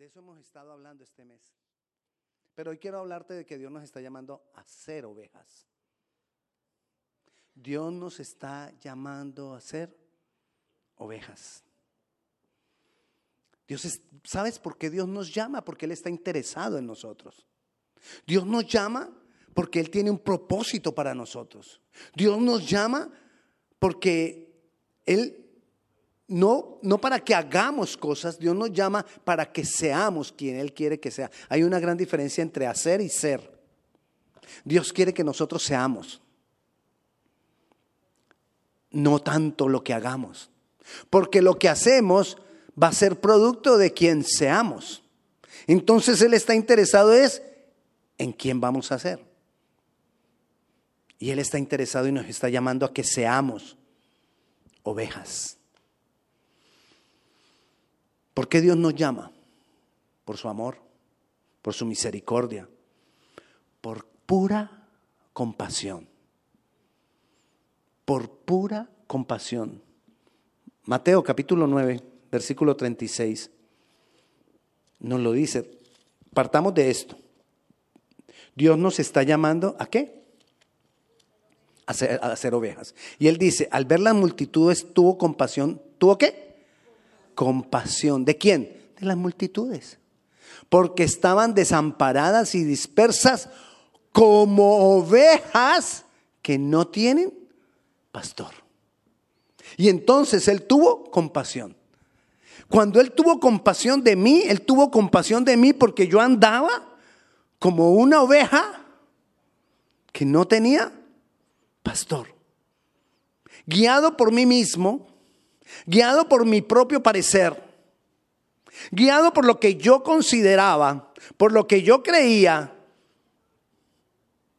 De eso hemos estado hablando este mes. Pero hoy quiero hablarte de que Dios nos está llamando a ser ovejas. Dios nos está llamando a ser ovejas. Dios es, ¿sabes por qué Dios nos llama? Porque Él está interesado en nosotros. Dios nos llama porque Él tiene un propósito para nosotros. Dios nos llama porque Él no, no para que hagamos cosas, Dios nos llama para que seamos quien Él quiere que sea. Hay una gran diferencia entre hacer y ser. Dios quiere que nosotros seamos, no tanto lo que hagamos, porque lo que hacemos va a ser producto de quien seamos. Entonces Él está interesado es en quién vamos a ser. Y Él está interesado y nos está llamando a que seamos ovejas. ¿Por qué Dios nos llama? Por su amor, por su misericordia, por pura compasión. Por pura compasión. Mateo capítulo 9, versículo 36, nos lo dice. Partamos de esto. Dios nos está llamando a qué? A ser, a ovejas. Y él dice, al ver las multitudes tuvo compasión. ¿Tuvo qué? Compasión. ¿De quién? De las multitudes. Porque estaban desamparadas y dispersas como ovejas que no tienen pastor. Y entonces él tuvo compasión. Cuando él tuvo compasión de mí, él tuvo compasión de mí porque yo andaba como una oveja que no tenía pastor. Guiado por mí mismo, guiado por mi propio parecer, guiado por lo que yo consideraba, por lo que yo creía,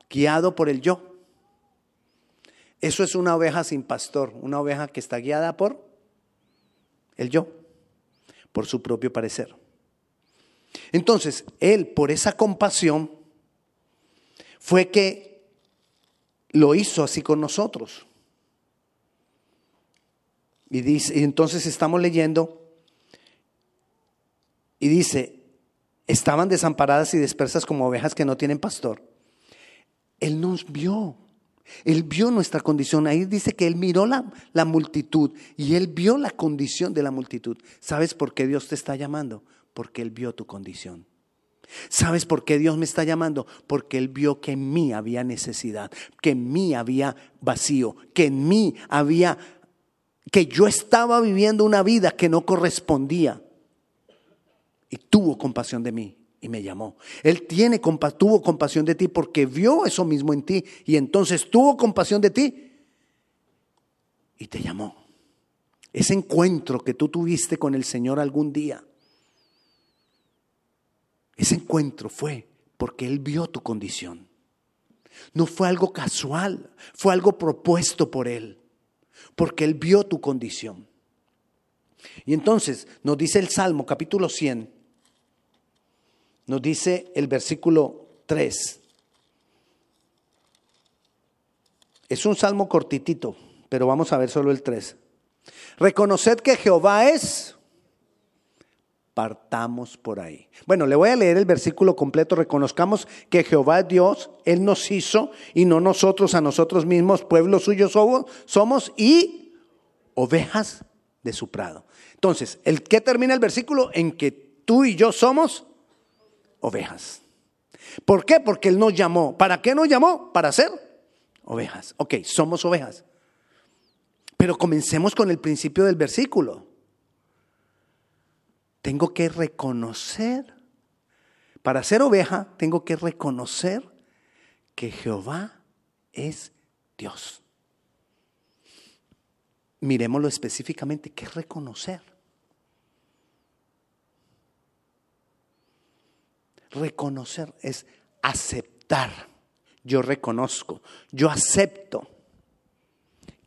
guiado por el yo. Eso es una oveja sin pastor, una oveja que está guiada por el yo, por su propio parecer. Entonces, él, por esa compasión, fue que lo hizo así con nosotros. Y, dice, y entonces estamos leyendo y dice, estaban desamparadas y dispersas como ovejas que no tienen pastor. Él nos vio. Él vio nuestra condición. Ahí dice que Él miró la, la, multitud y Él vio la condición de la multitud. ¿Sabes por qué Dios te está llamando? Porque Él vio tu condición. ¿Sabes por qué Dios me está llamando? Porque Él vio que en mí había necesidad, que en mí había vacío, que en mí había que yo estaba viviendo una vida que no correspondía. Y tuvo compasión de mí y me llamó. Él tiene, tuvo compasión de ti porque vio eso mismo en ti y entonces tuvo compasión de ti y te llamó. Ese encuentro que tú tuviste con el Señor algún día, ese encuentro fue porque Él vio tu condición. No fue algo casual, fue algo propuesto por Él porque Él vio tu condición. Y entonces nos dice el Salmo capítulo 100, nos dice el versículo 3. Es un salmo cortitito, pero vamos a ver solo el 3. Reconoced que Jehová es partamos por ahí. Bueno, le voy a leer el versículo completo. Reconozcamos que Jehová es Dios, Él nos hizo y no nosotros a nosotros mismos, pueblo suyo somos y ovejas de su prado. Entonces, ¿el qué termina el versículo? En que tú y yo somos ovejas. ¿Por qué? Porque Él nos llamó. ¿Para qué nos llamó? Para ser ovejas. Ok, somos ovejas. Pero comencemos con el principio del versículo. Tengo que reconocer, para ser oveja, tengo que reconocer que Jehová es Dios. Miremoslo específicamente, ¿qué es reconocer? Reconocer es aceptar. Yo reconozco, yo acepto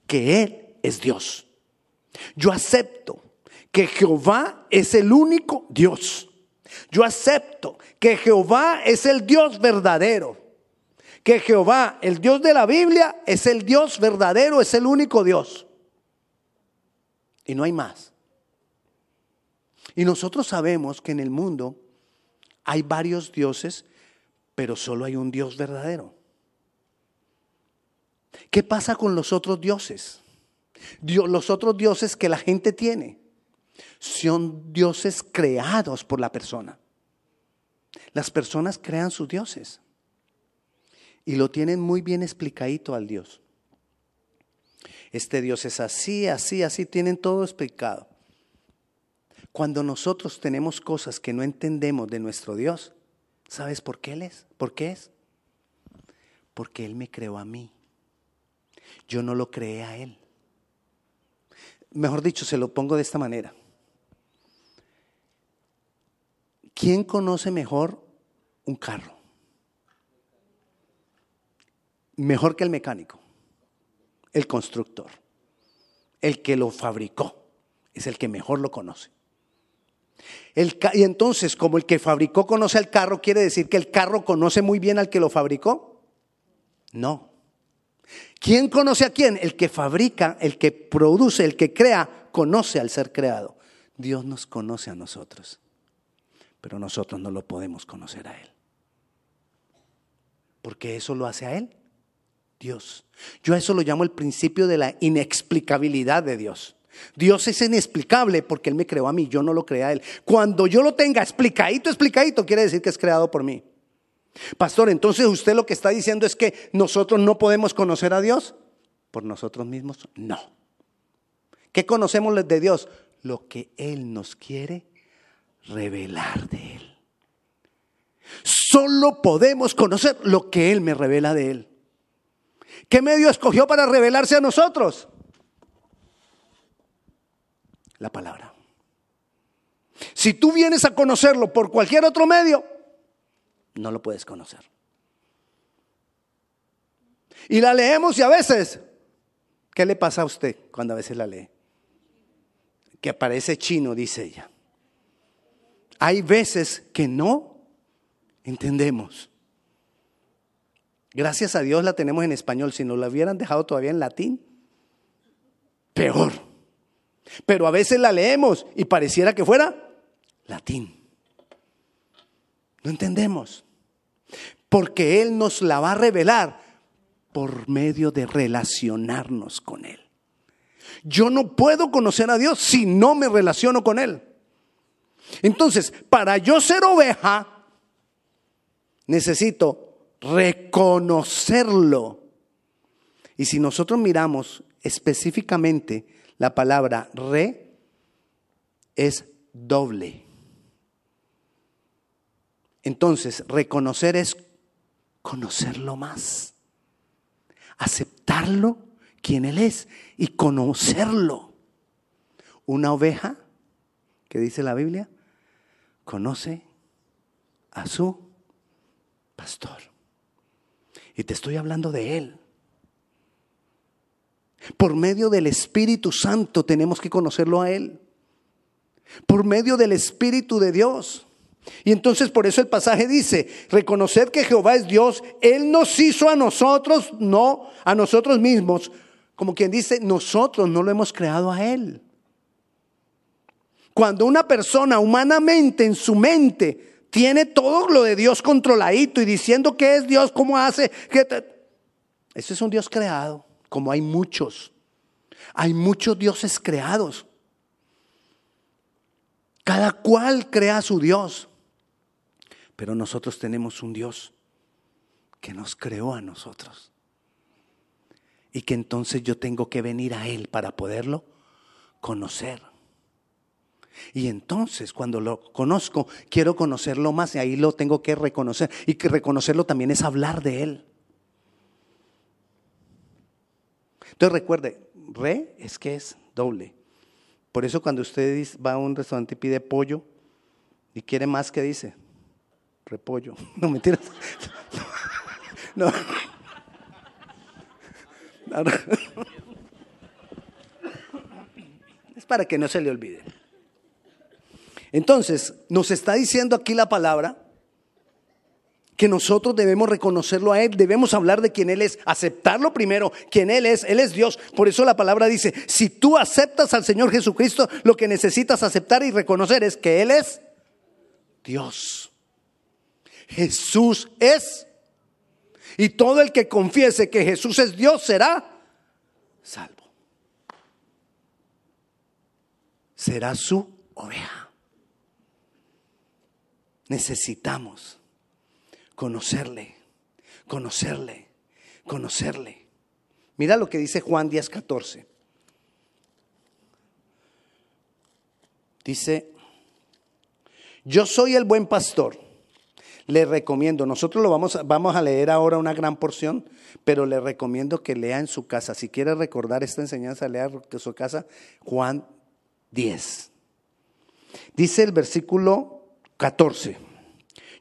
que Él es Dios. Yo acepto que Jehová es el único Dios. Yo acepto que Jehová es el Dios verdadero. Que Jehová, el Dios de la Biblia, es el Dios verdadero, es el único Dios. Y no hay más. Y nosotros sabemos que en el mundo hay varios dioses, pero solo hay un Dios verdadero. ¿Qué pasa con los otros dioses? los otros dioses que la gente tiene son dioses creados por la persona. Las personas crean sus dioses y lo tienen muy bien explicadito al Dios. Este Dios es así, así, así, tienen todo explicado. Cuando nosotros tenemos cosas que no entendemos de nuestro Dios, ¿sabes por qué Él es? ¿Por qué es? Porque Él me creó a mí. Yo no lo creé a Él. Mejor dicho, se lo pongo de esta manera. ¿Quién conoce mejor un carro? Mejor que el mecánico, el constructor, el que lo fabricó, es el que mejor lo conoce. y entonces, como el que fabricó conoce el carro, ¿quiere decir que el carro conoce muy bien al que lo fabricó? No. ¿Quién conoce a quién? El que fabrica, el que produce, el que crea, conoce al ser creado. Dios nos conoce a nosotros, pero nosotros no lo podemos conocer a Él. Porque eso lo hace a Él, Dios. Yo a eso lo llamo el principio de la inexplicabilidad de Dios. Dios es inexplicable porque Él me creó a mí, yo no lo creé a Él. Cuando yo lo tenga explicadito, explicadito, quiere decir que es creado por mí. Pastor, entonces usted lo que está diciendo es que nosotros no podemos conocer a Dios por nosotros mismos. No. ¿Qué conocemos de Dios? Lo que Él nos quiere revelar de Él. Solo podemos conocer lo que Él me revela de Él. ¿Qué medio escogió para revelarse a nosotros? La palabra. Si tú vienes a conocerlo por cualquier otro medio, no lo puedes conocer. Y la leemos y a veces, ¿qué le pasa a usted cuando a veces la lee? Que aparece chino, dice ella. Hay veces que no entendemos. Gracias a Dios la tenemos en español. Si nos la hubieran dejado todavía en latín, peor. Pero a veces la leemos y pareciera que fuera latín. No entendemos. Porque Él nos la va a revelar por medio de relacionarnos con Él. Yo no puedo conocer a Dios si no me relaciono con Él. Entonces, para yo ser oveja, necesito reconocerlo. Y si nosotros miramos específicamente la palabra re, es doble. Entonces, reconocer es conocerlo más, aceptarlo quien Él es y conocerlo. Una oveja, que dice la Biblia, conoce a su pastor. Y te estoy hablando de Él. Por medio del Espíritu Santo tenemos que conocerlo a Él. Por medio del Espíritu de Dios. Y entonces por eso el pasaje dice, reconoced que Jehová es Dios, Él nos hizo a nosotros, no a nosotros mismos, como quien dice, nosotros no lo hemos creado a Él. Cuando una persona humanamente en su mente tiene todo lo de Dios controladito y diciendo que es Dios, cómo hace, que ese es un Dios creado, como hay muchos. Hay muchos dioses creados. Cada cual crea su Dios. Pero nosotros tenemos un Dios que nos creó a nosotros. Y que entonces yo tengo que venir a Él para poderlo conocer. Y entonces cuando lo conozco, quiero conocerlo más y ahí lo tengo que reconocer. Y que reconocerlo también es hablar de Él. Entonces recuerde, re es que es doble. Por eso cuando usted va a un restaurante y pide pollo y quiere más, ¿qué dice? repollo. No, mentiras. No. Es para que no se le olvide. Entonces, nos está diciendo aquí la palabra que nosotros debemos reconocerlo a Él, debemos hablar de quién Él es, aceptarlo primero, quién Él es, Él es Dios. Por eso la palabra dice, si tú aceptas al Señor Jesucristo, lo que necesitas aceptar y reconocer es que Él es Dios. Jesús es. Y todo el que confiese que Jesús es Dios será salvo. Será su oveja. Necesitamos conocerle, conocerle, conocerle. Mira lo que dice Juan 10:14. Dice, yo soy el buen pastor. Le recomiendo, nosotros lo vamos, vamos a leer ahora una gran porción, pero le recomiendo que lea en su casa. Si quiere recordar esta enseñanza, lea en su casa Juan 10. Dice el versículo 14,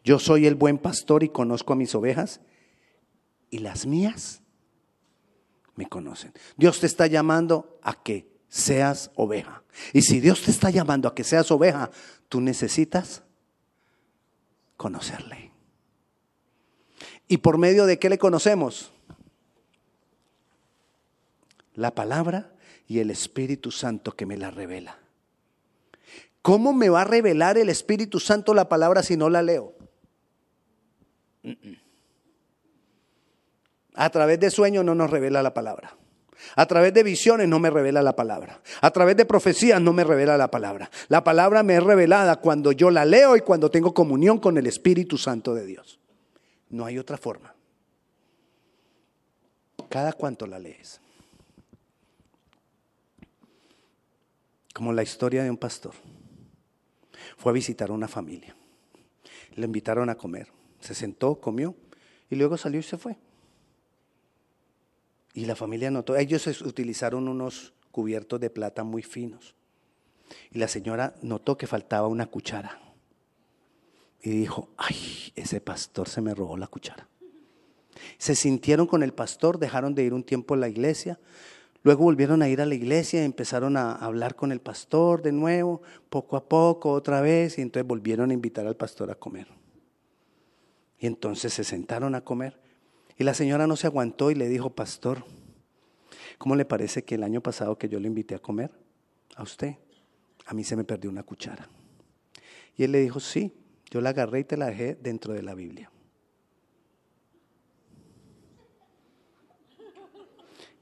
yo soy el buen pastor y conozco a mis ovejas y las mías me conocen. Dios te está llamando a que seas oveja. Y si Dios te está llamando a que seas oveja, tú necesitas conocerle. ¿Y por medio de qué le conocemos? La palabra y el Espíritu Santo que me la revela. ¿Cómo me va a revelar el Espíritu Santo la palabra si no la leo? A través de sueños no nos revela la palabra. A través de visiones no me revela la palabra. A través de profecías no me revela la palabra. La palabra me es revelada cuando yo la leo y cuando tengo comunión con el Espíritu Santo de Dios. No hay otra forma. Cada cuanto la lees. Como la historia de un pastor. Fue a visitar a una familia. Le invitaron a comer. Se sentó, comió y luego salió y se fue. Y la familia notó, ellos utilizaron unos cubiertos de plata muy finos. Y la señora notó que faltaba una cuchara. Y dijo, ay, ese pastor se me robó la cuchara. Se sintieron con el pastor, dejaron de ir un tiempo a la iglesia, luego volvieron a ir a la iglesia y empezaron a hablar con el pastor de nuevo, poco a poco, otra vez, y entonces volvieron a invitar al pastor a comer. Y entonces se sentaron a comer. Y la señora no se aguantó y le dijo, pastor, ¿cómo le parece que el año pasado que yo le invité a comer a usted, a mí se me perdió una cuchara? Y él le dijo, sí, yo la agarré y te la dejé dentro de la Biblia.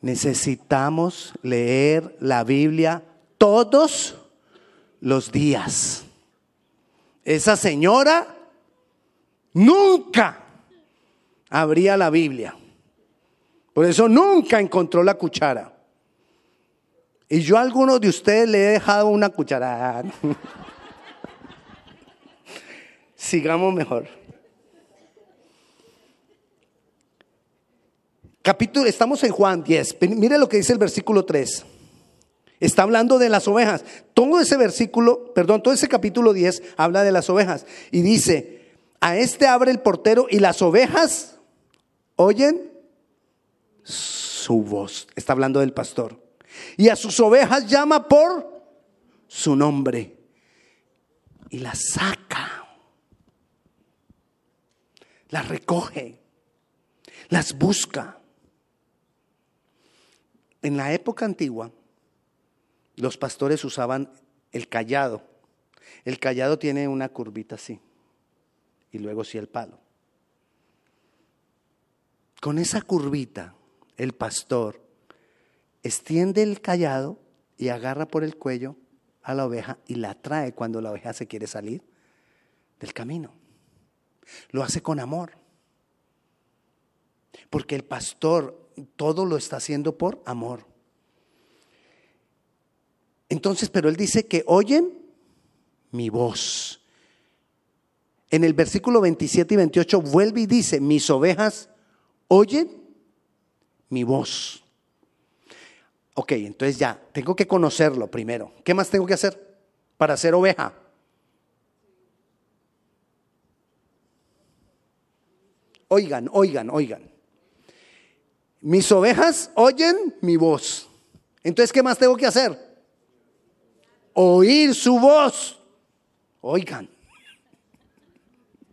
Necesitamos leer la Biblia todos los días. Esa señora nunca abría la Biblia. Por eso nunca encontró la cuchara. Y yo a algunos de ustedes le he dejado una cuchara. Sigamos mejor. Capítulo, estamos en Juan 10. Mire lo que dice el versículo 3. Está hablando de las ovejas. Todo ese versículo, perdón, todo ese capítulo 10 habla de las ovejas. Y dice, a este abre el portero y las ovejas oyen su voz. Está hablando del pastor. Y a sus ovejas llama por su nombre. Y las saca. Las recoge. Las busca. En la época antigua, los pastores usaban el callado. El callado tiene una curvita así. Y luego sí el palo. Con esa curvita, el pastor extiende el callado y agarra por el cuello a la oveja y la trae cuando la oveja se quiere salir del camino. Lo hace con amor. Porque el pastor todo lo está haciendo por amor. Entonces, pero él dice que oyen mi voz. En el versículo 27 y 28 vuelve y dice, mis ovejas oyen mi voz. Ok, entonces ya, tengo que conocerlo primero. ¿Qué más tengo que hacer para ser oveja? Oigan, oigan, oigan. Mis ovejas oyen mi voz. Entonces, ¿qué más tengo que hacer? Oír su voz. Oigan.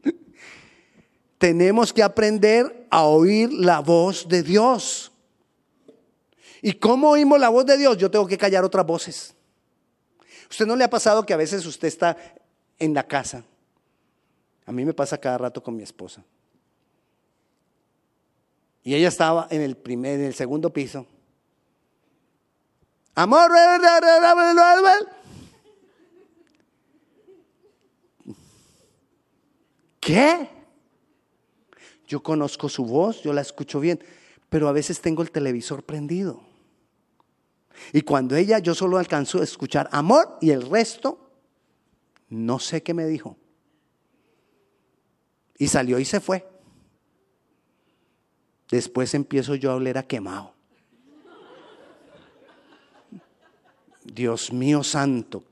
tenemos que aprender a oír la voz de Dios. ¿Y cómo oímos la voz de Dios? Yo tengo que callar otras voces. ¿Usted no le ha pasado que a veces usted está en la casa? A mí me pasa cada rato con mi esposa. Y ella estaba en el primer, en el segundo piso. Amor, ¿qué? Yo conozco su voz, yo la escucho bien, pero a veces tengo el televisor prendido. Y cuando ella, yo solo alcanzo a escuchar amor y el resto, no sé qué me dijo. Y salió y se fue. Después empiezo yo a oler a quemado. Dios mío santo.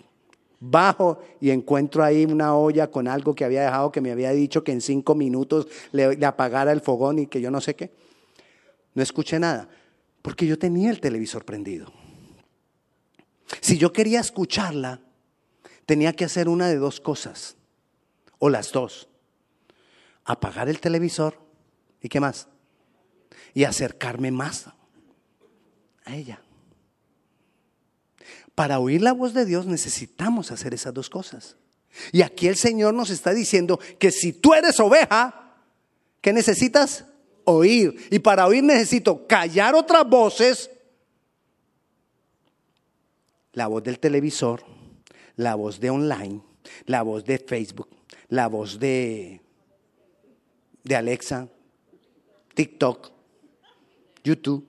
Bajo y encuentro ahí una olla con algo que había dejado que me había dicho que en cinco minutos le, le apagara el fogón y que yo no sé qué. No escuché nada, porque yo tenía el televisor prendido. Si yo quería escucharla, tenía que hacer una de dos cosas, o las dos. Apagar el televisor y qué más. Y acercarme más a ella. Para oír la voz de Dios necesitamos hacer esas dos cosas. Y aquí el Señor nos está diciendo que si tú eres oveja, ¿qué necesitas? Oír. Y para oír necesito callar otras voces. La voz del televisor, la voz de online, la voz de Facebook, la voz de, de Alexa, TikTok, YouTube,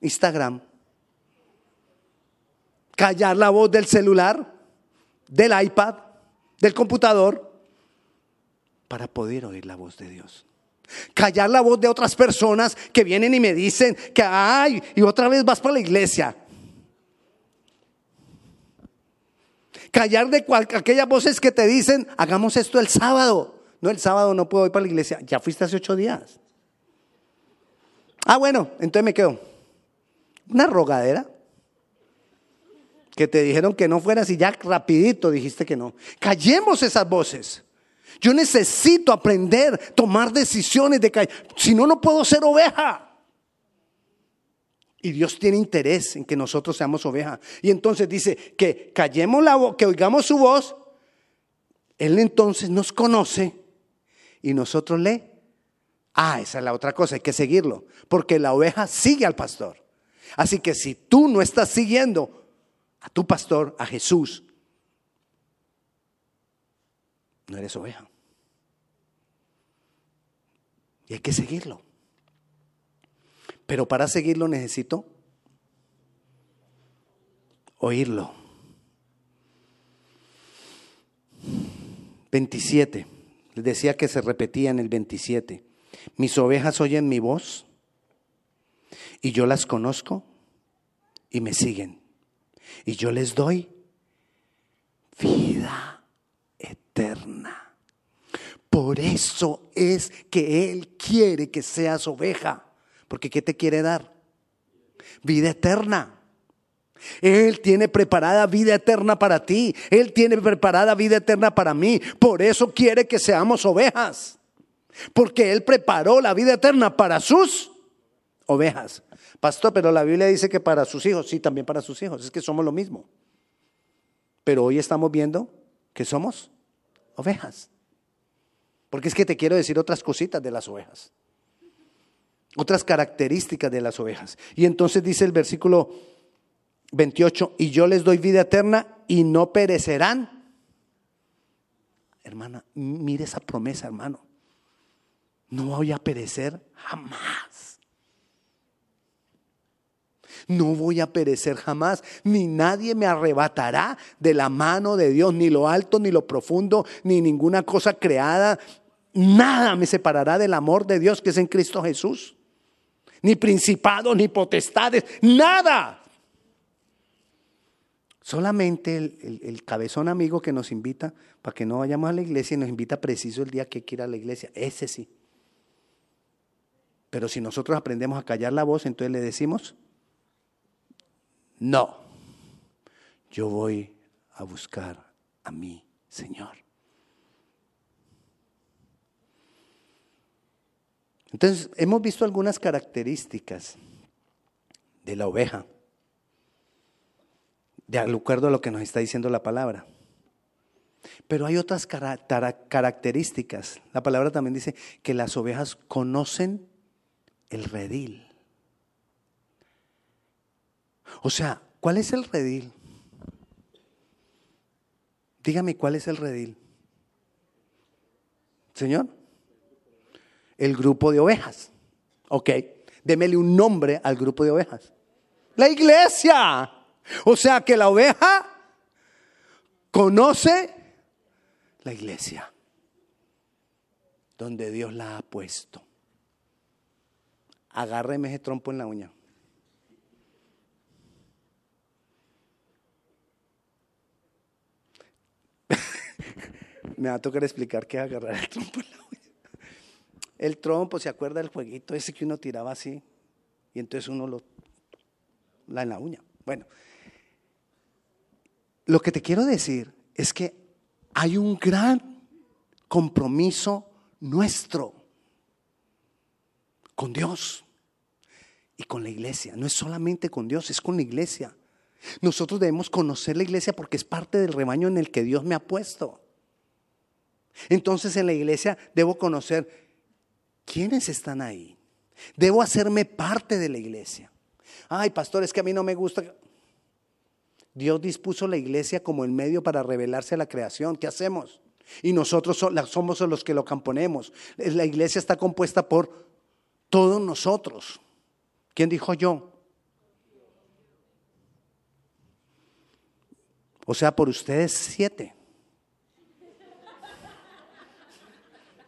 Instagram callar la voz del celular, del iPad, del computador, para poder oír la voz de Dios. Callar la voz de otras personas que vienen y me dicen que, ay, y otra vez vas para la iglesia. Callar de aquellas voces que te dicen, hagamos esto el sábado. No, el sábado no puedo ir para la iglesia. Ya fuiste hace ocho días. Ah, bueno, entonces me quedo. Una rogadera que te dijeron que no fueras y ya rapidito dijiste que no. Callemos esas voces. Yo necesito aprender, tomar decisiones de callar. Si no, no puedo ser oveja. Y Dios tiene interés en que nosotros seamos oveja. Y entonces dice que callemos la voz, que oigamos su voz. Él entonces nos conoce y nosotros le. Ah, esa es la otra cosa, hay que seguirlo. Porque la oveja sigue al pastor. Así que si tú no estás siguiendo a tu pastor, a Jesús, no eres oveja. Y hay que seguirlo. Pero para seguirlo necesito oírlo. 27. Les decía que se repetía en el 27. Mis ovejas oyen mi voz y yo las conozco y me siguen y yo les doy vida eterna. Por eso es que Él quiere que seas oveja. Porque ¿qué te quiere dar? Vida eterna. Él tiene preparada vida eterna para ti. Él tiene preparada vida eterna para mí. Por eso quiere que seamos ovejas. Porque Él preparó la vida eterna para sus ovejas. Pastor, pero la Biblia dice que para sus hijos, sí, también para sus hijos, es que somos lo mismo. Pero hoy estamos viendo que somos ovejas. Porque es que te quiero decir otras cositas de las ovejas. Otras características de las ovejas. Y entonces dice el versículo 28, y yo les doy vida eterna y no perecerán. Hermana, mire esa promesa, hermano. No voy a perecer jamás. No voy a perecer jamás, ni nadie me arrebatará de la mano de Dios, ni lo alto, ni lo profundo, ni ninguna cosa creada. Nada me separará del amor de Dios que es en Cristo Jesús. Ni principados, ni potestades, nada. Solamente el, cabezón amigo que nos invita para que no vayamos a la iglesia y nos invita preciso el día que quiera a la iglesia. Ese sí. Pero si nosotros aprendemos a callar la voz, entonces le decimos, no, yo voy a buscar a mi Señor. Entonces, hemos visto algunas características de la oveja, de acuerdo a lo que nos está diciendo la palabra. Pero hay otras características. La palabra también dice que las ovejas conocen el redil. O sea, ¿cuál es el redil? Dígame cuál es el redil. Señor, el grupo de ovejas. Ok, démele un nombre al grupo de ovejas. La iglesia. O sea que la oveja conoce la iglesia, donde Dios la ha puesto. Agárreme ese trompo en la uña. Me va a tocar explicar qué es agarrar el trompo en la uña. El trompo, ¿se acuerda del jueguito ese que uno tiraba así? Y entonces uno lo la en la uña. Bueno, lo que te quiero decir es que hay un gran compromiso nuestro con Dios y con la iglesia. No es solamente con Dios, es con la iglesia. Nosotros debemos conocer la iglesia porque es parte del rebaño en el que Dios me ha puesto. Entonces en la iglesia debo conocer quiénes están ahí. Debo hacerme parte de la iglesia. Ay, pastor, es que a mí no me gusta. Dios dispuso la iglesia como el medio para revelarse a la creación. ¿Qué hacemos? Y nosotros somos los que lo componemos. La iglesia está compuesta por todos nosotros. ¿Quién dijo yo? O sea, por ustedes siete.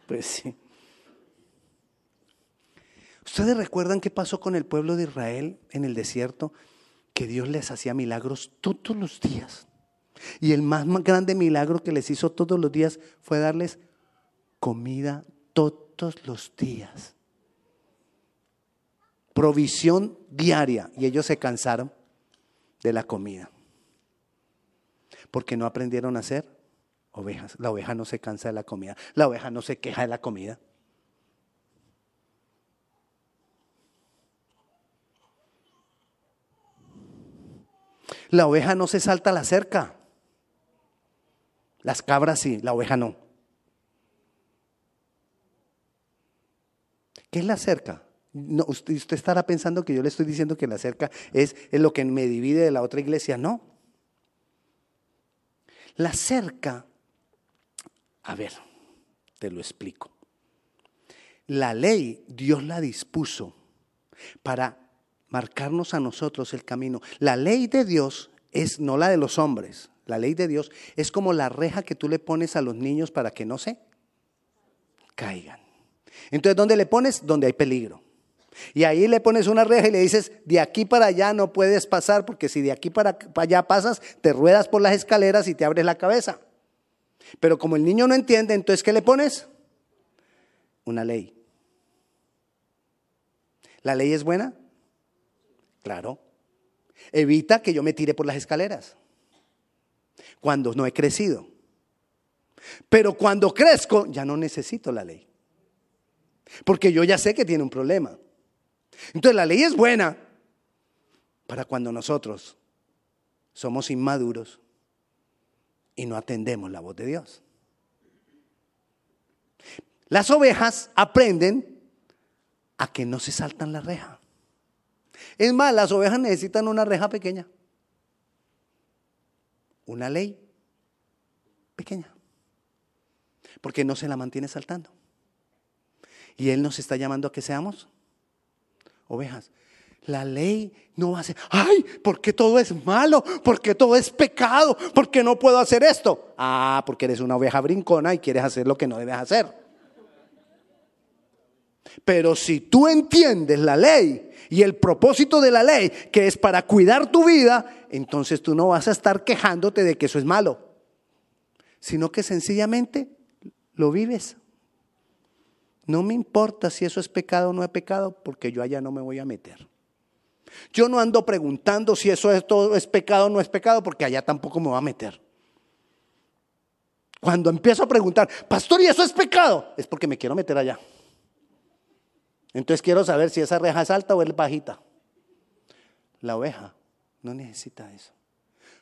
Pues sí. ¿Ustedes recuerdan qué pasó con el pueblo de Israel en el desierto? Que Dios les hacía milagros todos los días. Y el más grande milagro que les hizo todos los días fue darles comida todos los días. Provisión diaria. Y ellos se cansaron de la comida. Porque no aprendieron a ser ovejas. La oveja no se cansa de la comida. La oveja no se queja de la comida. La oveja no se salta a la cerca. Las cabras sí, la oveja no. ¿Qué es la cerca? No, usted, estará pensando que yo le estoy diciendo que la cerca es, es lo que me divide de la otra iglesia. No. La cerca, a ver, te lo explico. La ley Dios la dispuso para marcarnos a nosotros el camino. La ley de Dios es no la de los hombres. La ley de Dios es como la reja que tú le pones a los niños para que no se caigan. Entonces, ¿dónde le pones? Donde hay peligro. Y ahí le pones una reja y le dices, de aquí para allá no puedes pasar, porque si de aquí para allá pasas, te ruedas por las escaleras y te abres la cabeza. Pero como el niño no entiende, entonces, ¿qué le pones? Una ley. ¿La ley es buena? Claro. Evita que yo me tire por las escaleras cuando no he crecido. Pero cuando crezco ya no necesito la ley. Porque yo ya sé que tiene un problema. Entonces la ley es buena para cuando nosotros somos inmaduros y no atendemos la voz de Dios. Las ovejas aprenden a que no se saltan la reja. Es más, las ovejas necesitan una reja pequeña. Una ley pequeña. Porque no se la mantiene saltando. Y Él nos está llamando a que seamos ovejas. La ley no va a ser, ay, porque todo es malo, porque todo es pecado, porque no puedo hacer esto. Ah, porque eres una oveja brincona y quieres hacer lo que no debes hacer. Pero si tú entiendes la ley y el propósito de la ley, que es para cuidar tu vida, entonces tú no vas a estar quejándote de que eso es malo, sino que sencillamente lo vives. No me importa si eso es pecado o no es pecado, porque yo allá no me voy a meter. Yo no ando preguntando si eso es, todo pecado o no es pecado, porque allá tampoco me voy a meter. Cuando empiezo a preguntar, pastor, ¿y eso es pecado? Es porque me quiero meter allá. Entonces quiero saber si esa reja es alta o es bajita. La oveja no necesita eso.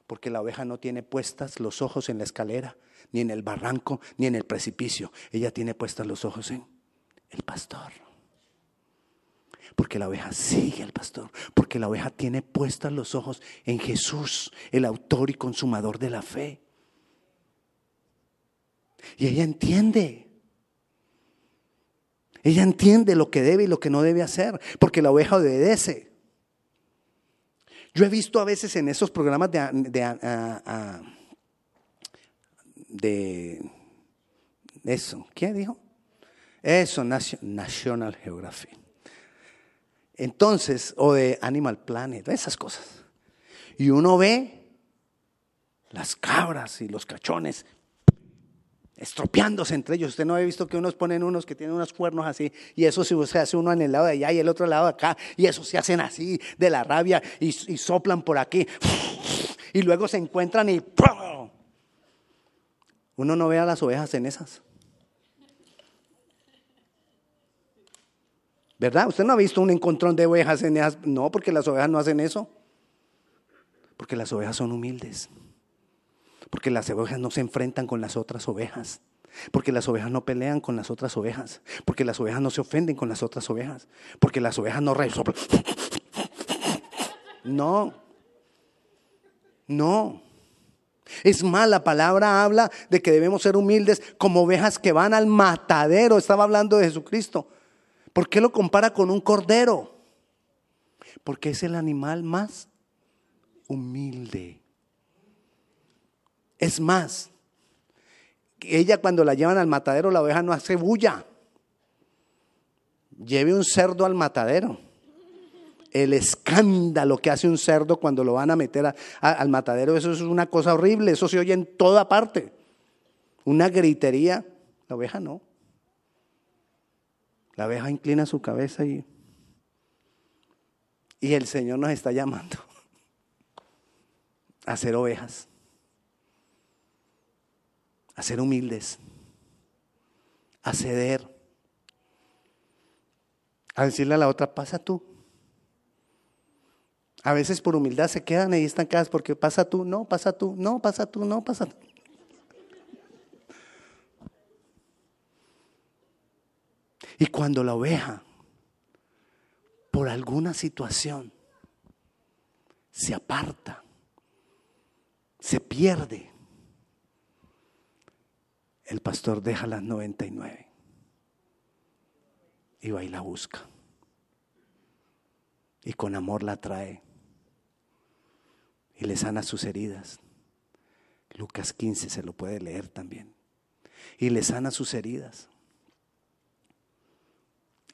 Porque la oveja no tiene puestas los ojos en la escalera, ni en el barranco, ni en el precipicio. Ella tiene puestas los ojos en el pastor. Porque la oveja sigue al pastor. Porque la oveja tiene puestas los ojos en Jesús, el autor y consumador de la fe. Y ella entiende. Ella entiende lo que debe y lo que no debe hacer. Porque la oveja obedece. Yo he visto a veces en esos programas de, de, eso, ¿qué dijo? Eso, National Geographic. Entonces, o de Animal Planet, esas cosas. Y uno ve las cabras y los cachones estropeándose entre ellos. Usted no ha visto que unos ponen unos que tienen unos cuernos así y eso se hace uno en el lado de allá y el otro lado de acá y eso se hacen así de la rabia y, soplan por aquí y luego se encuentran y uno no ve a las ovejas en esas. ¿Verdad? Usted no ha visto un encontrón de ovejas en esas. No, porque las ovejas no hacen eso. Porque las ovejas son humildes. Porque las ovejas no se enfrentan con las otras ovejas. Porque las ovejas no pelean con las otras ovejas. Porque las ovejas no se ofenden con las otras ovejas. Porque las ovejas no resoplan. No. No. Es más, la palabra habla de que debemos ser humildes como ovejas que van al matadero. Estaba hablando de Jesucristo. ¿Por qué lo compara con un cordero? Porque es el animal más humilde. Es más, ella cuando la llevan al matadero, la oveja no hace bulla. Lleve un cerdo al matadero. El escándalo que hace un cerdo cuando lo van a meter al matadero, eso es una cosa horrible, eso se oye en toda parte. Una gritería, la oveja no. La oveja inclina su cabeza y, y el Señor nos está llamando a ser ovejas a ser humildes, a ceder, a decirle a la otra, pasa tú. A veces por humildad se quedan ahí estancadas porque pasa tú, no, pasa tú, no, pasa tú, no, pasa tú. Y cuando la oveja, por alguna situación, se aparta, se pierde, el pastor deja las 99 y va y la busca. Y con amor la trae y le sana sus heridas. Lucas 15 se lo puede leer también. Y le sana sus heridas.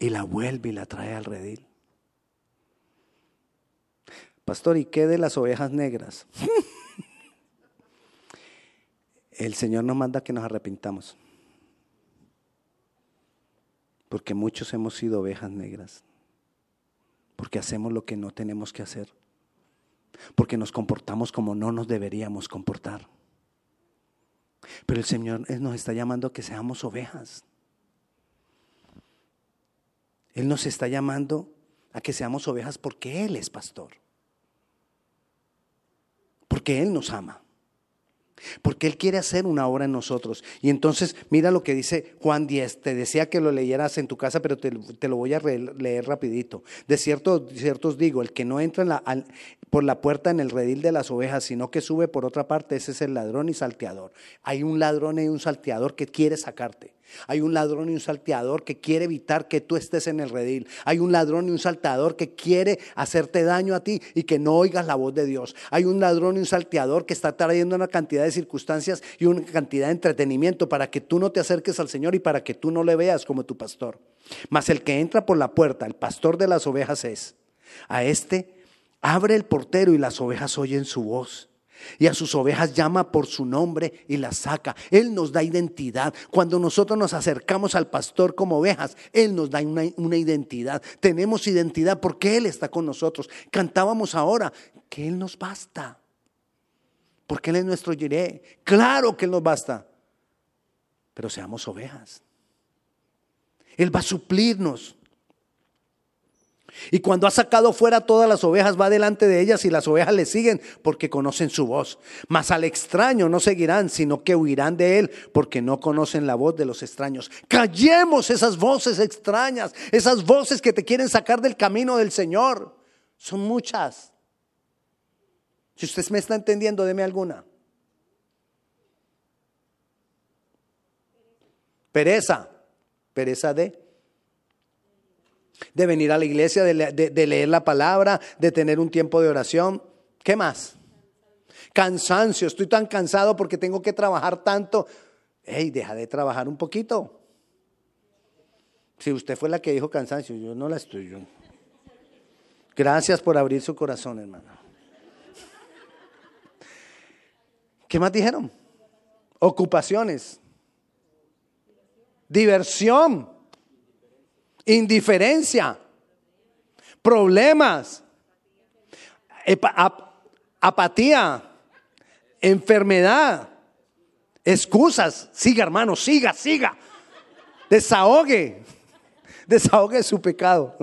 Y la vuelve y la trae al redil. Pastor, ¿y qué de las ovejas negras? el Señor nos manda que nos arrepintamos. Porque muchos hemos sido ovejas negras. Porque hacemos lo que no tenemos que hacer. Porque nos comportamos como no nos deberíamos comportar. Pero el Señor nos está llamando a que seamos ovejas. Él nos está llamando a que seamos ovejas porque Él es pastor. Porque Él nos ama. Porque Él quiere hacer una obra en nosotros. Y entonces, mira lo que dice Juan 10. Te decía que lo leyeras en tu casa, pero te, lo voy a leer rapidito. De cierto, cierto os digo, el que no entra por la puerta en el redil de las ovejas, sino que sube por otra parte, ese es el ladrón y salteador. Hay un ladrón y un salteador que quiere sacarte. Hay un ladrón y un salteador que quiere evitar que tú estés en el redil. Hay un ladrón y un salteador que quiere hacerte daño a ti y que no oigas la voz de Dios. Hay un ladrón y un salteador que está trayendo una cantidad de circunstancias y una cantidad de entretenimiento para que tú no te acerques al Señor y para que tú no le veas como tu pastor. Mas el que entra por la puerta, el pastor de las ovejas es. A este abre el portero y las ovejas oyen su voz y a sus ovejas llama por su nombre y las saca. Él nos da identidad. Cuando nosotros nos acercamos al pastor como ovejas, Él nos da una, identidad. Tenemos identidad porque Él está con nosotros. Cantábamos ahora que Él nos basta. Porque Él es nuestro yeré. Claro que Él nos basta. Pero seamos ovejas. Él va a suplirnos. Y cuando ha sacado fuera todas las ovejas, va delante de ellas y las ovejas le siguen porque conocen su voz. Mas al extraño no seguirán, sino que huirán de él porque no conocen la voz de los extraños. Callemos esas voces extrañas, esas voces que te quieren sacar del camino del Señor. Son muchas. Si usted me está entendiendo, deme alguna. Pereza. Pereza de de venir a la iglesia, de, leer la palabra, de tener un tiempo de oración. ¿Qué más? Cansancio, estoy tan cansado porque tengo que trabajar tanto. Hey, deja de trabajar un poquito. Si usted fue la que dijo cansancio, yo no la estoy. Yo. Gracias por abrir su corazón, hermano. ¿Qué más dijeron? Ocupaciones. Diversión indiferencia, problemas, apatía, enfermedad, excusas. Siga, hermano, siga, siga. Desahogue. Desahogue su pecado.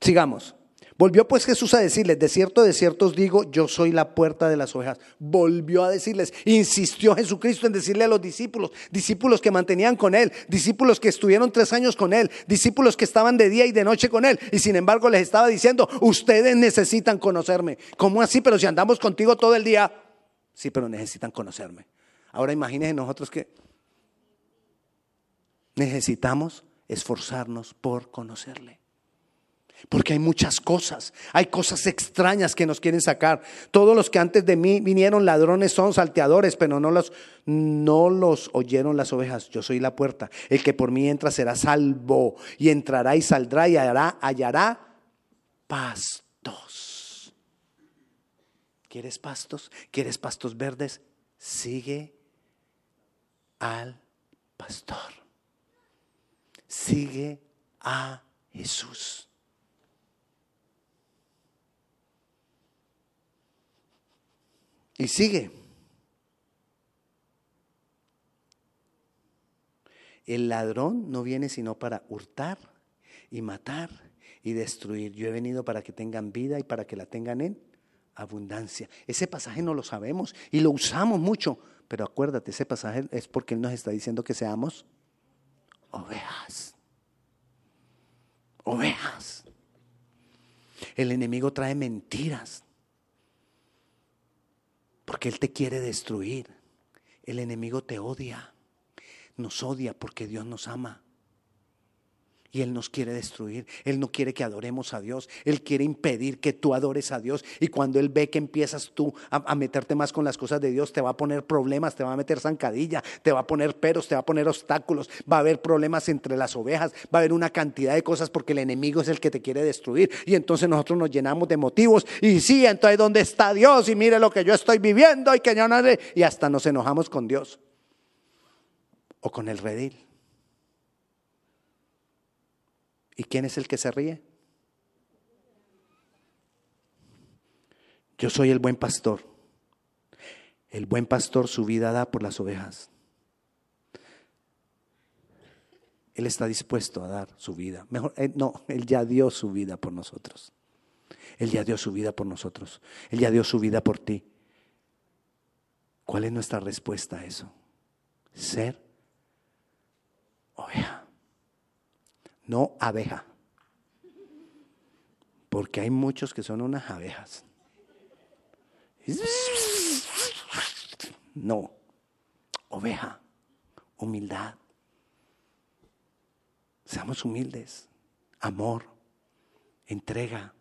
Sigamos. Volvió pues Jesús a decirles, de cierto, de cierto os digo, yo soy la puerta de las ovejas. Volvió a decirles, insistió Jesucristo en decirle a los discípulos, discípulos que mantenían con él, discípulos que estuvieron tres años con él, discípulos que estaban de día y de noche con él, y sin embargo les estaba diciendo, ustedes necesitan conocerme. ¿Cómo así? Pero si andamos contigo todo el día, sí, pero necesitan conocerme. Ahora imagínense nosotros que necesitamos esforzarnos por conocerle. Porque hay muchas cosas, hay cosas extrañas que nos quieren sacar. Todos los que antes de mí vinieron ladrones son salteadores, pero no los, no los oyeron las ovejas. Yo soy la puerta. El que por mí entra será salvo y entrará y saldrá y hallará, hallará pastos. ¿Quieres pastos? ¿Quieres pastos verdes? Sigue al pastor. Sigue a Jesús. Y sigue. El ladrón no viene sino para hurtar y matar y destruir. Yo he venido para que tengan vida y para que la tengan en abundancia. Ese pasaje no lo sabemos y lo usamos mucho, pero acuérdate, ese pasaje es porque Él nos está diciendo que seamos ovejas. Ovejas. El enemigo trae mentiras, porque Él te quiere destruir. El enemigo te odia. Nos odia porque Dios nos ama. Y Él nos quiere destruir. Él no quiere que adoremos a Dios. Él quiere impedir que tú adores a Dios. Y cuando Él ve que empiezas tú a, meterte más con las cosas de Dios, te va a poner problemas, te va a meter zancadilla, te va a poner peros, te va a poner obstáculos. Va a haber problemas entre las ovejas. Va a haber una cantidad de cosas porque el enemigo es el que te quiere destruir. Y entonces nosotros nos llenamos de motivos. Y sí, entonces ¿dónde está Dios? Y mire lo que yo estoy viviendo. Y que yo no... Y hasta nos enojamos con Dios. O con el redil. ¿Y quién es el que se ríe? Yo soy el buen pastor. El buen pastor su vida da por las ovejas. Él está dispuesto a dar su vida. Mejor, eh, no, Él ya dio su vida por nosotros. Él ya dio su vida por nosotros. Él ya dio su vida por ti. ¿Cuál es nuestra respuesta a eso? Ser oveja no abeja. Porque hay muchos que son unas abejas. No, oveja, humildad. Seamos humildes, amor, entrega,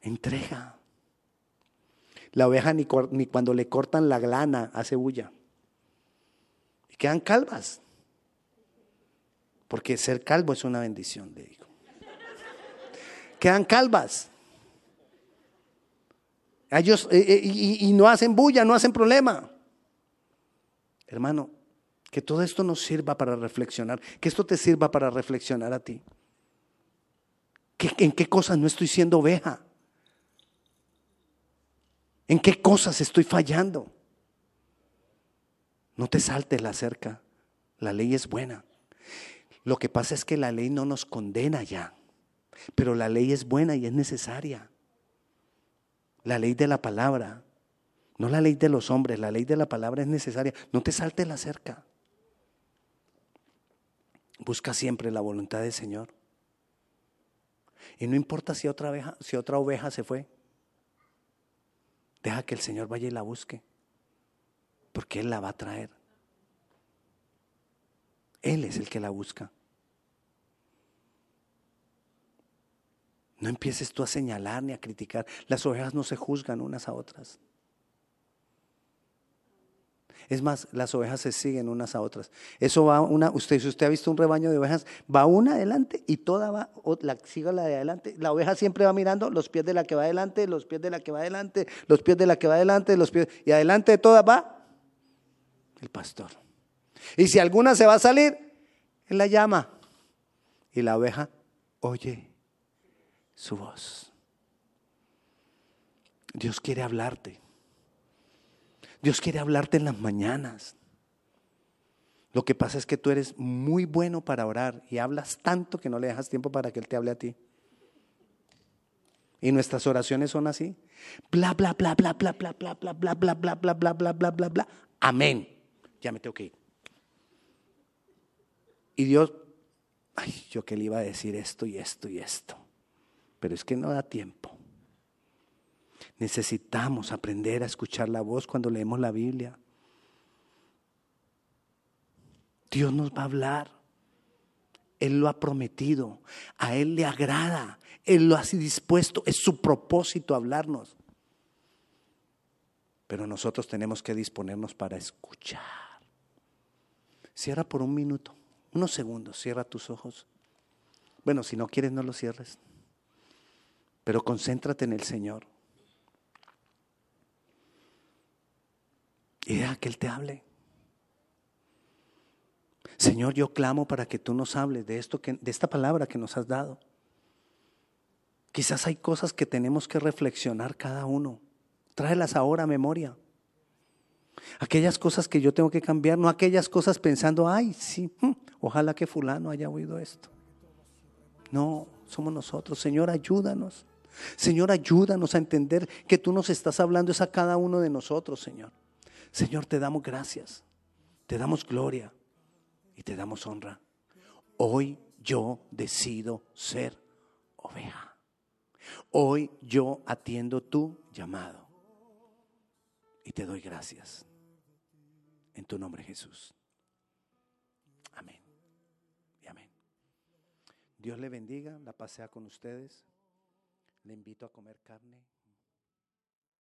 entrega. La oveja ni, ni cuando le cortan la glana hace bulla. Y quedan calvas. Porque ser calvo es una bendición, le digo. Quedan calvas. Eh, eh, y, y no hacen bulla, no hacen problema. Hermano, que todo esto nos sirva para reflexionar, que esto te sirva para reflexionar a ti. ¿En qué cosas no estoy siendo oveja? ¿En qué cosas estoy fallando? No te saltes la cerca, la ley es buena. Lo que pasa es que la ley no nos condena ya, pero la ley es buena y es necesaria. La ley de la palabra, no la ley de los hombres, la ley de la palabra es necesaria. No te saltes la cerca. Busca siempre la voluntad del Señor. Y no importa si otra, oveja, si otra oveja se fue. Deja que el Señor vaya y la busque. Porque Él la va a traer. Él es el que la busca. No empieces tú a señalar ni a criticar. Las ovejas no se juzgan unas a otras. Es más, las ovejas se siguen unas a otras. Eso va una, usted, si usted ha visto un rebaño de ovejas, va una adelante y toda va, la, la de adelante. La oveja siempre va mirando los pies de la que va adelante, los pies de la que va adelante, los pies de la que va adelante, los pies, y adelante de todas va el pastor. Y si alguna se va a salir, él la llama. Y la oveja oye su voz. Dios quiere hablarte. Dios quiere hablarte en las mañanas. Lo que pasa es que tú eres muy bueno para orar y hablas tanto que no le dejas tiempo para que Él te hable a ti. Y nuestras oraciones son así. Bla, bla, bla, bla, bla, bla, bla, bla, bla, bla, bla, bla, bla, bla, bla, bla, bla. Amén. Ya me tengo que ir. Y Dios, ay, yo que le iba a decir esto y esto y esto. Pero es que no da tiempo. Necesitamos aprender a escuchar la voz cuando leemos la Biblia. Dios nos va a hablar. Él lo ha prometido. A Él le agrada. Él lo ha dispuesto. Es su propósito hablarnos. Pero nosotros tenemos que disponernos para escuchar. Cierra por un minuto, unos segundos, cierra tus ojos. Bueno, si no quieres, no los cierres. Pero concéntrate en el Señor. Y deja que Él te hable. Señor, yo clamo para que tú nos hables de esto que, de esta palabra que nos has dado. Quizás hay cosas que tenemos que reflexionar cada uno. Tráelas ahora a memoria. Aquellas cosas que yo tengo que cambiar, no aquellas cosas pensando, ay, sí, hmm, ojalá que fulano haya oído esto. No, somos nosotros. Señor, ayúdanos. Señor, ayúdanos a entender que tú nos estás hablando es a cada uno de nosotros, Señor. Señor, te damos gracias, te damos gloria y te damos honra. Hoy yo decido ser oveja. Hoy yo atiendo tu llamado y te doy gracias. En tu nombre Jesús. Amén. Y amén. Dios le bendiga, la pasea con ustedes. Le invito a comer carne.